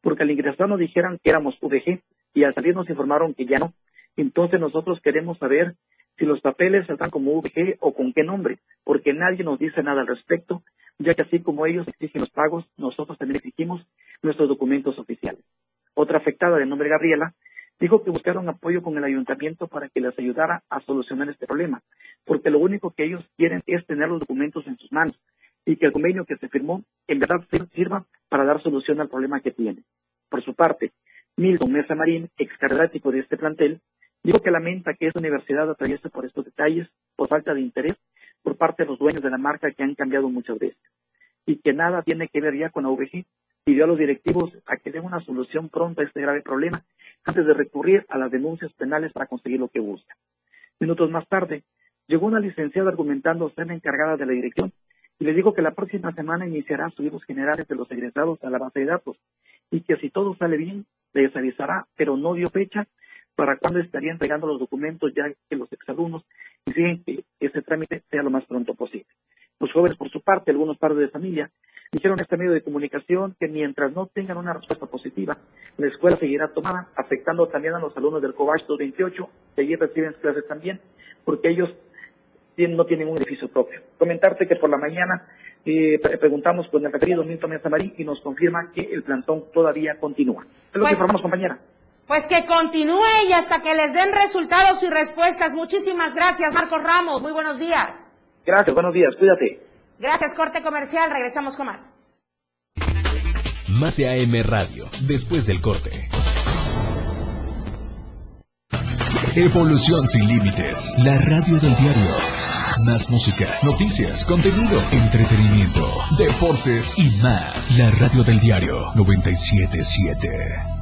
porque al ingresar nos dijeron que éramos UDG y al salir nos informaron que ya no. Entonces nosotros queremos saber si los papeles están como VG o con qué nombre, porque nadie nos dice nada al respecto, ya que así como ellos exigen los pagos, nosotros también exigimos nuestros documentos oficiales. Otra afectada de nombre Gabriela dijo que buscaron apoyo con el ayuntamiento para que les ayudara a solucionar este problema, porque lo único que ellos quieren es tener los documentos en sus manos y que el convenio que se firmó en verdad sirva para dar solución al problema que tienen. Por su parte, Milton Mesa Marín, ex catedrático de este plantel, Digo que lamenta que esta universidad atraviese por estos detalles, por falta de interés por parte de los dueños de la marca que han cambiado muchas veces y que nada tiene que ver ya con la VG. Pidió a los directivos a que den una solución pronta a este grave problema antes de recurrir a las denuncias penales para conseguir lo que busca. Minutos más tarde, llegó una licenciada argumentando ser la encargada de la dirección y le dijo que la próxima semana iniciará subidos generales de los egresados a la base de datos y que si todo sale bien, les avisará, pero no dio fecha para cuándo estaría entregando los documentos ya que los exalumnos exigen que ese trámite sea lo más pronto posible. Los jóvenes, por su parte, algunos padres de familia, dijeron a este medio de comunicación que mientras no tengan una respuesta positiva, la escuela seguirá tomada, afectando también a los alumnos del COVAX 228, que allí reciben clases también, porque ellos no tienen un edificio propio. Comentarte que por la mañana eh, preguntamos con el referido Milton Marín y nos confirma que el plantón todavía continúa. Es lo que pues, informamos, compañera. Pues que continúe y hasta que les den resultados y respuestas. Muchísimas gracias, Marcos Ramos. Muy buenos días. Gracias, buenos días. Cuídate. Gracias, corte comercial. Regresamos con más. Más de AM Radio, después del corte. Evolución sin límites, la radio del diario. Más música, noticias, contenido, entretenimiento, deportes y más. La radio del diario 977.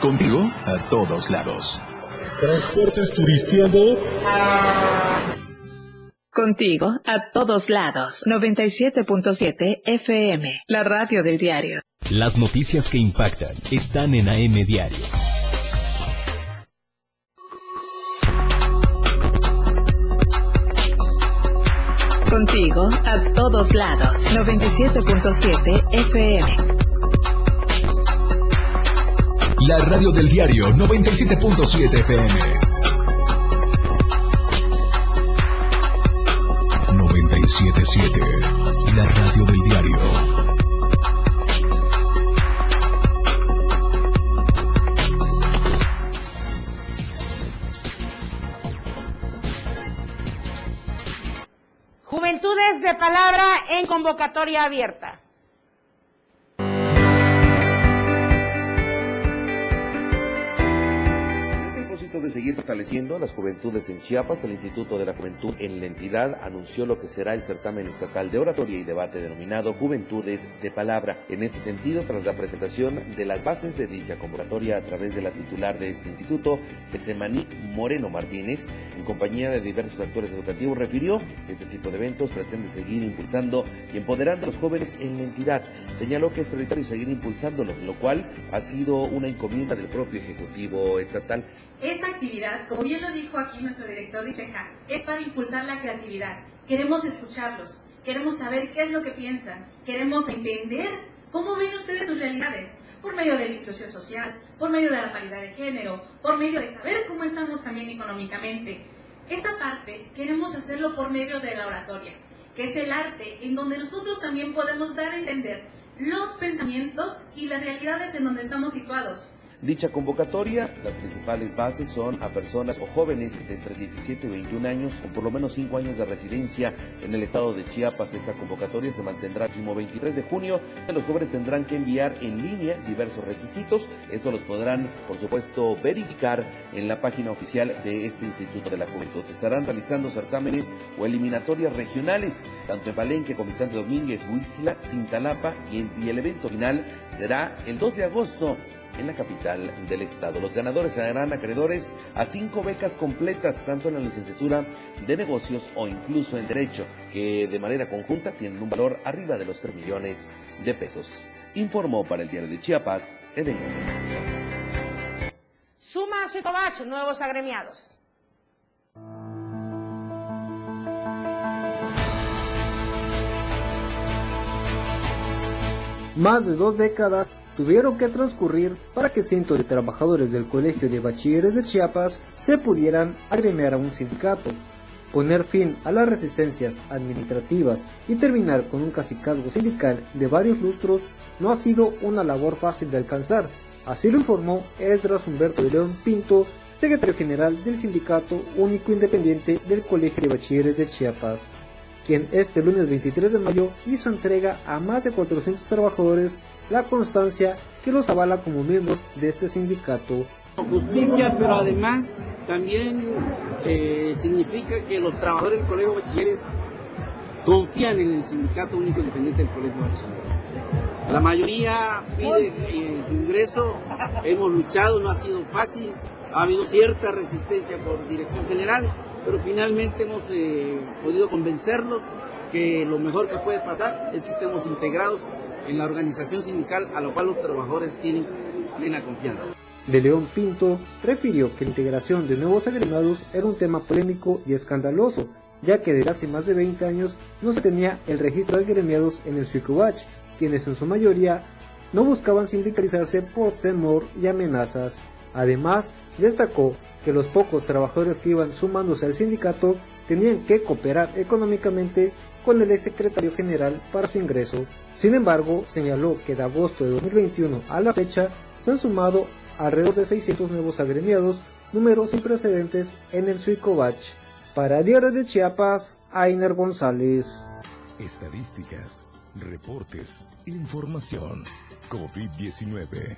Contigo a todos lados. Transportes turisteando. Contigo a todos lados. 97.7 FM, la radio del diario. Las noticias que impactan están en AM Diario. Contigo a todos lados. 97.7 FM. La radio del diario 97.7 FM. 977. La radio del diario. Juventudes de palabra en convocatoria abierta. Seguir fortaleciendo las juventudes en Chiapas, el Instituto de la Juventud en la entidad anunció lo que será el certamen estatal de oratoria y debate denominado Juventudes de Palabra. En ese sentido, tras la presentación de las bases de dicha convocatoria a través de la titular de este instituto, Semaní Moreno Martínez, en compañía de diversos actores educativos, refirió que este tipo de eventos pretende seguir impulsando y empoderando a los jóvenes en la entidad. Señaló que es prioritario seguir impulsándolos, lo cual ha sido una encomienda del propio Ejecutivo Estatal. Esta actividad, como bien lo dijo aquí nuestro director Dicheja, es para impulsar la creatividad. Queremos escucharlos, queremos saber qué es lo que piensan, queremos entender cómo ven ustedes sus realidades, por medio de la inclusión social, por medio de la paridad de género, por medio de saber cómo estamos también económicamente. Esta parte queremos hacerlo por medio de la oratoria, que es el arte en donde nosotros también podemos dar a entender los pensamientos y las realidades en donde estamos situados. Dicha convocatoria, las principales bases son a personas o jóvenes de entre 17 y 21 años con por lo menos 5 años de residencia en el estado de Chiapas. Esta convocatoria se mantendrá el próximo 23 de junio. Los jóvenes tendrán que enviar en línea diversos requisitos. Esto los podrán, por supuesto, verificar en la página oficial de este Instituto de la Juventud. Se estarán realizando certámenes o eliminatorias regionales, tanto en Palenque, Comitán de Domínguez, Huixla, Cintalapa y el evento final será el 2 de agosto en la capital del estado. Los ganadores serán acreedores a cinco becas completas, tanto en la licenciatura de negocios o incluso en derecho, que de manera conjunta tienen un valor arriba de los 3 millones de pesos. Informó para el diario de Chiapas, Eden Gómez. Suma a Suitobach, nuevos agremiados. Más de dos décadas tuvieron que transcurrir para que cientos de trabajadores del Colegio de Bachilleres de Chiapas se pudieran agremiar a un sindicato, poner fin a las resistencias administrativas y terminar con un casicazgo sindical de varios lustros no ha sido una labor fácil de alcanzar. Así lo informó Esdras Humberto de León Pinto, secretario general del Sindicato Único Independiente del Colegio de Bachilleres de Chiapas, quien este lunes 23 de mayo hizo entrega a más de 400 trabajadores la constancia que los avala como miembros de este sindicato Justicia, pero además también eh, significa que los trabajadores del Colegio de Bachilleres confían en el Sindicato Único Independiente del Colegio de. La mayoría pide su ingreso, hemos luchado, no ha sido fácil, ha habido cierta resistencia por dirección general, pero finalmente hemos eh, podido convencerlos que lo mejor que puede pasar es que estemos integrados en la organización sindical a la cual los trabajadores tienen plena confianza. De León Pinto refirió que la integración de nuevos agremiados era un tema polémico y escandaloso, ya que desde hace más de 20 años no se tenía el registro de agremiados en el Suicubach, quienes en su mayoría no buscaban sindicalizarse por temor y amenazas. Además, destacó que los pocos trabajadores que iban sumándose al sindicato tenían que cooperar económicamente con el secretario general para su ingreso. Sin embargo, señaló que de agosto de 2021 a la fecha se han sumado alrededor de 600 nuevos agremiados, números sin precedentes en el Suicobach. Para Diario de Chiapas, Ainer González. Estadísticas, reportes, información. COVID-19.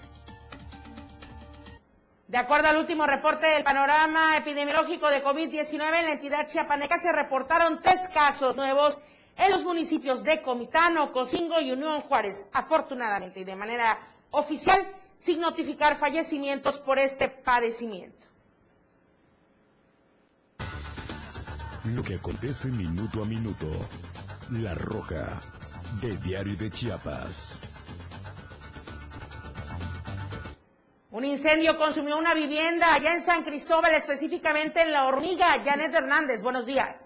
De acuerdo al último reporte del panorama epidemiológico de COVID-19 en la entidad chiapaneca se reportaron tres casos nuevos en los municipios de Comitán, Ocosingo y Unión Juárez. Afortunadamente y de manera oficial, sin notificar fallecimientos por este padecimiento. Lo que acontece minuto a minuto. La Roja, de Diario de Chiapas. Un incendio consumió una vivienda allá en San Cristóbal, específicamente en La Hormiga. Janet Hernández, buenos días.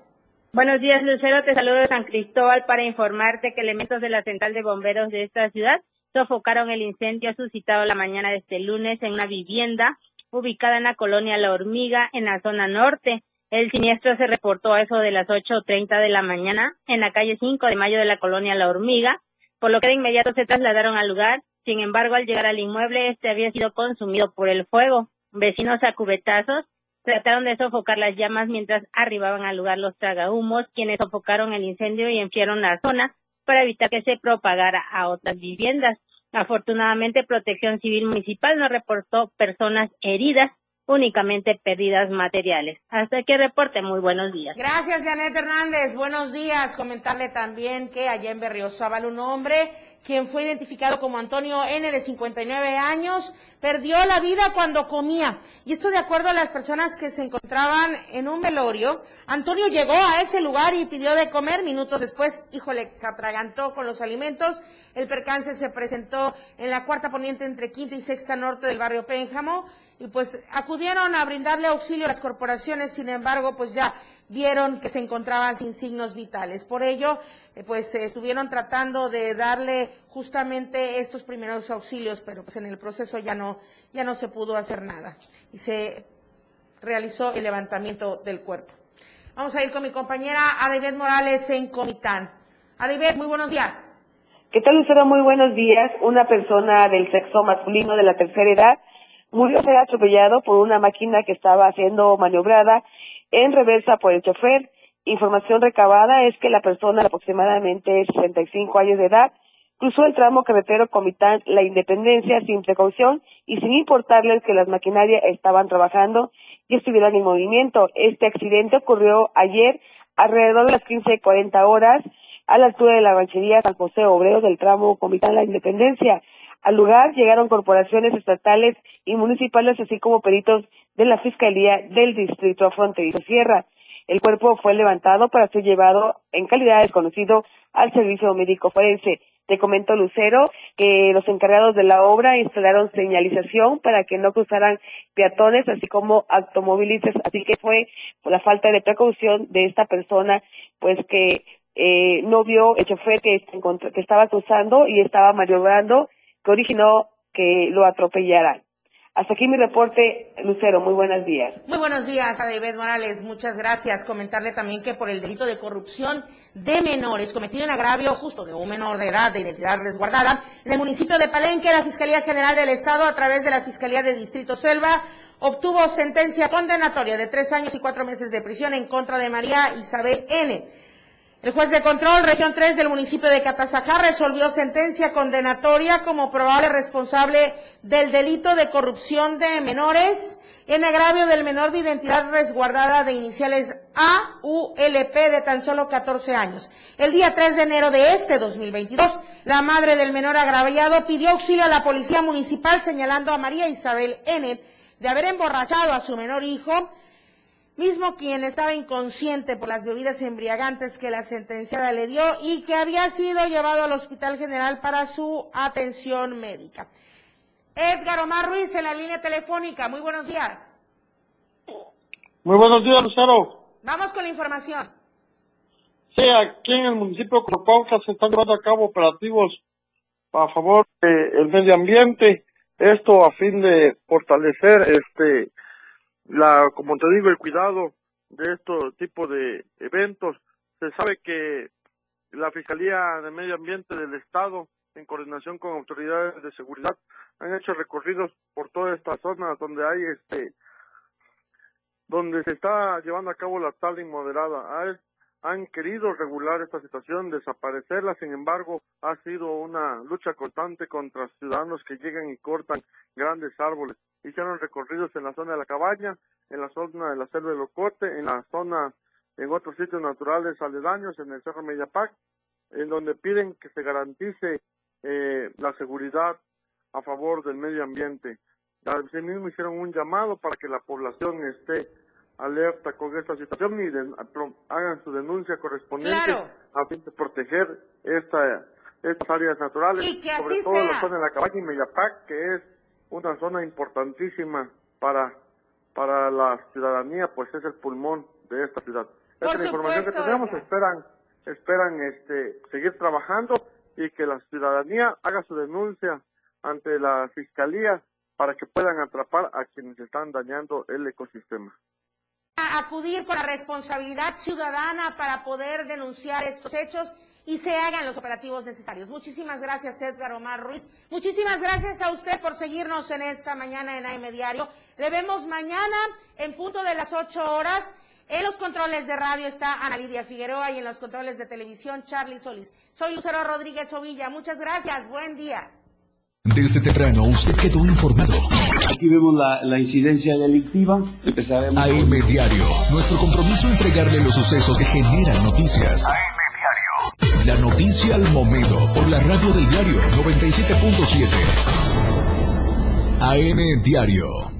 Buenos días, Lucero. Te saludo de San Cristóbal para informarte que elementos de la central de bomberos de esta ciudad sofocaron el incendio suscitado la mañana de este lunes en una vivienda ubicada en la colonia La Hormiga, en la zona norte. El siniestro se reportó a eso de las 8.30 de la mañana en la calle 5 de mayo de la colonia La Hormiga, por lo que de inmediato se trasladaron al lugar. Sin embargo, al llegar al inmueble, este había sido consumido por el fuego. Vecinos a cubetazos trataron de sofocar las llamas mientras arribaban al lugar los tragahumos, quienes sofocaron el incendio y enfriaron la zona para evitar que se propagara a otras viviendas. Afortunadamente, Protección Civil Municipal no reportó personas heridas, únicamente pérdidas materiales. Hasta aquí reporte, muy buenos días. Gracias, Janet Hernández. Buenos días. Comentarle también que allá en Berriozábal un hombre, quien fue identificado como Antonio N. de 59 años, perdió la vida cuando comía. Y esto de acuerdo a las personas que se encontraban en un velorio. Antonio llegó a ese lugar y pidió de comer. Minutos después, híjole, se atragantó con los alimentos. El percance se presentó en la cuarta poniente entre quinta y sexta norte del barrio Pénjamo y pues acudieron a brindarle auxilio a las corporaciones, sin embargo, pues ya vieron que se encontraban sin signos vitales. Por ello, eh, pues estuvieron tratando de darle justamente estos primeros auxilios, pero pues en el proceso ya no, ya no se pudo hacer nada y se realizó el levantamiento del cuerpo. Vamos a ir con mi compañera Adebet Morales en Comitán. Adebet, muy buenos días. ¿Qué tal, Lucero? Muy buenos días. Una persona del sexo masculino de la tercera edad murió ser atropellado por una máquina que estaba siendo maniobrada en reversa por el chofer. Información recabada es que la persona de aproximadamente 65 años de edad cruzó el tramo carretero Comitán La Independencia sin precaución y sin importarles que las maquinarias estaban trabajando y estuvieran en movimiento. Este accidente ocurrió ayer alrededor de las 15.40 horas a la altura de la ranchería San José Obrero del tramo Comitán La Independencia. Al lugar llegaron corporaciones estatales y municipales, así como peritos de la Fiscalía del Distrito Fronterizo Sierra. El cuerpo fue levantado para ser llevado en calidad de desconocido al servicio médico forense. Te comento, Lucero, que los encargados de la obra instalaron señalización para que no cruzaran peatones, así como automovilistas. Así que fue por la falta de precaución de esta persona, pues que eh, no vio el chofer que, que estaba cruzando y estaba maniobrando que originó que lo atropellaran. Hasta aquí mi reporte, Lucero. Muy buenos días. Muy buenos días, David Morales. Muchas gracias. Comentarle también que por el delito de corrupción de menores cometido en agravio justo de un menor de edad de identidad resguardada en el municipio de Palenque, la Fiscalía General del Estado, a través de la Fiscalía de Distrito Selva, obtuvo sentencia condenatoria de tres años y cuatro meses de prisión en contra de María Isabel N El juez de control, región 3 del municipio de Catazajá, resolvió sentencia condenatoria como probable responsable del delito de corrupción de menores en agravio del menor de identidad resguardada de iniciales AULP de tan solo 14 años. El día 3 de enero de este 2022, la madre del menor agraviado pidió auxilio a la policía municipal señalando a María Isabel N. de haber emborrachado a su menor hijo mismo quien estaba inconsciente por las bebidas embriagantes que la sentenciada le dio y que había sido llevado al Hospital General para su atención médica. Edgar Omar Ruiz en la línea telefónica. Muy buenos días. Muy buenos días, Lucero. Vamos con la información. Sí, aquí en el municipio de Cropauca se están llevando a cabo operativos a favor del medio ambiente. Esto a fin de fortalecer este la, como te digo, el cuidado de este tipo de eventos. Se sabe que la Fiscalía de Medio Ambiente del Estado, en coordinación con autoridades de seguridad, han hecho recorridos por toda esta zona donde hay este, donde se está llevando a cabo la tala inmoderada. Han querido regular esta situación, desaparecerla, sin embargo, ha sido una lucha constante contra ciudadanos que llegan y cortan grandes árboles hicieron recorridos en la zona de la cabaña, en la zona de la selva de Locote, en la zona, en otros sitios naturales aledaños, en el Cerro Meyapac, en donde piden que se garantice eh, la seguridad a favor del medio ambiente. Así mismo hicieron un llamado para que la población esté alerta con esta situación y hagan su denuncia correspondiente a fin de proteger esta, estas áreas naturales, sobre todo la zona de la cabaña y Meyapac, que es una zona importantísima para, para la ciudadanía, pues es el pulmón de esta ciudad. Esta es la información que tenemos, esperan, esperan este, seguir trabajando y que la ciudadanía haga su denuncia ante la fiscalía para que puedan atrapar a quienes están dañando el ecosistema. Acudir con la responsabilidad ciudadana para poder denunciar estos hechos y se hagan los operativos necesarios. Muchísimas gracias, Edgar Omar Ruiz. Muchísimas gracias a usted por seguirnos en esta mañana en AM Diario. Le vemos mañana en punto de las 8 horas. En los controles de radio está Ana Lidia Figueroa y en los controles de televisión Charlie Solís. Soy Lucero Rodríguez Ovilla. Muchas gracias. Buen día. Desde temprano usted quedó informado. Aquí vemos la, incidencia delictiva. Empezaremos AM Diario. Nuestro compromiso entregarle los sucesos que generan noticias. La noticia al momento por la radio del diario 97.7. AM Diario.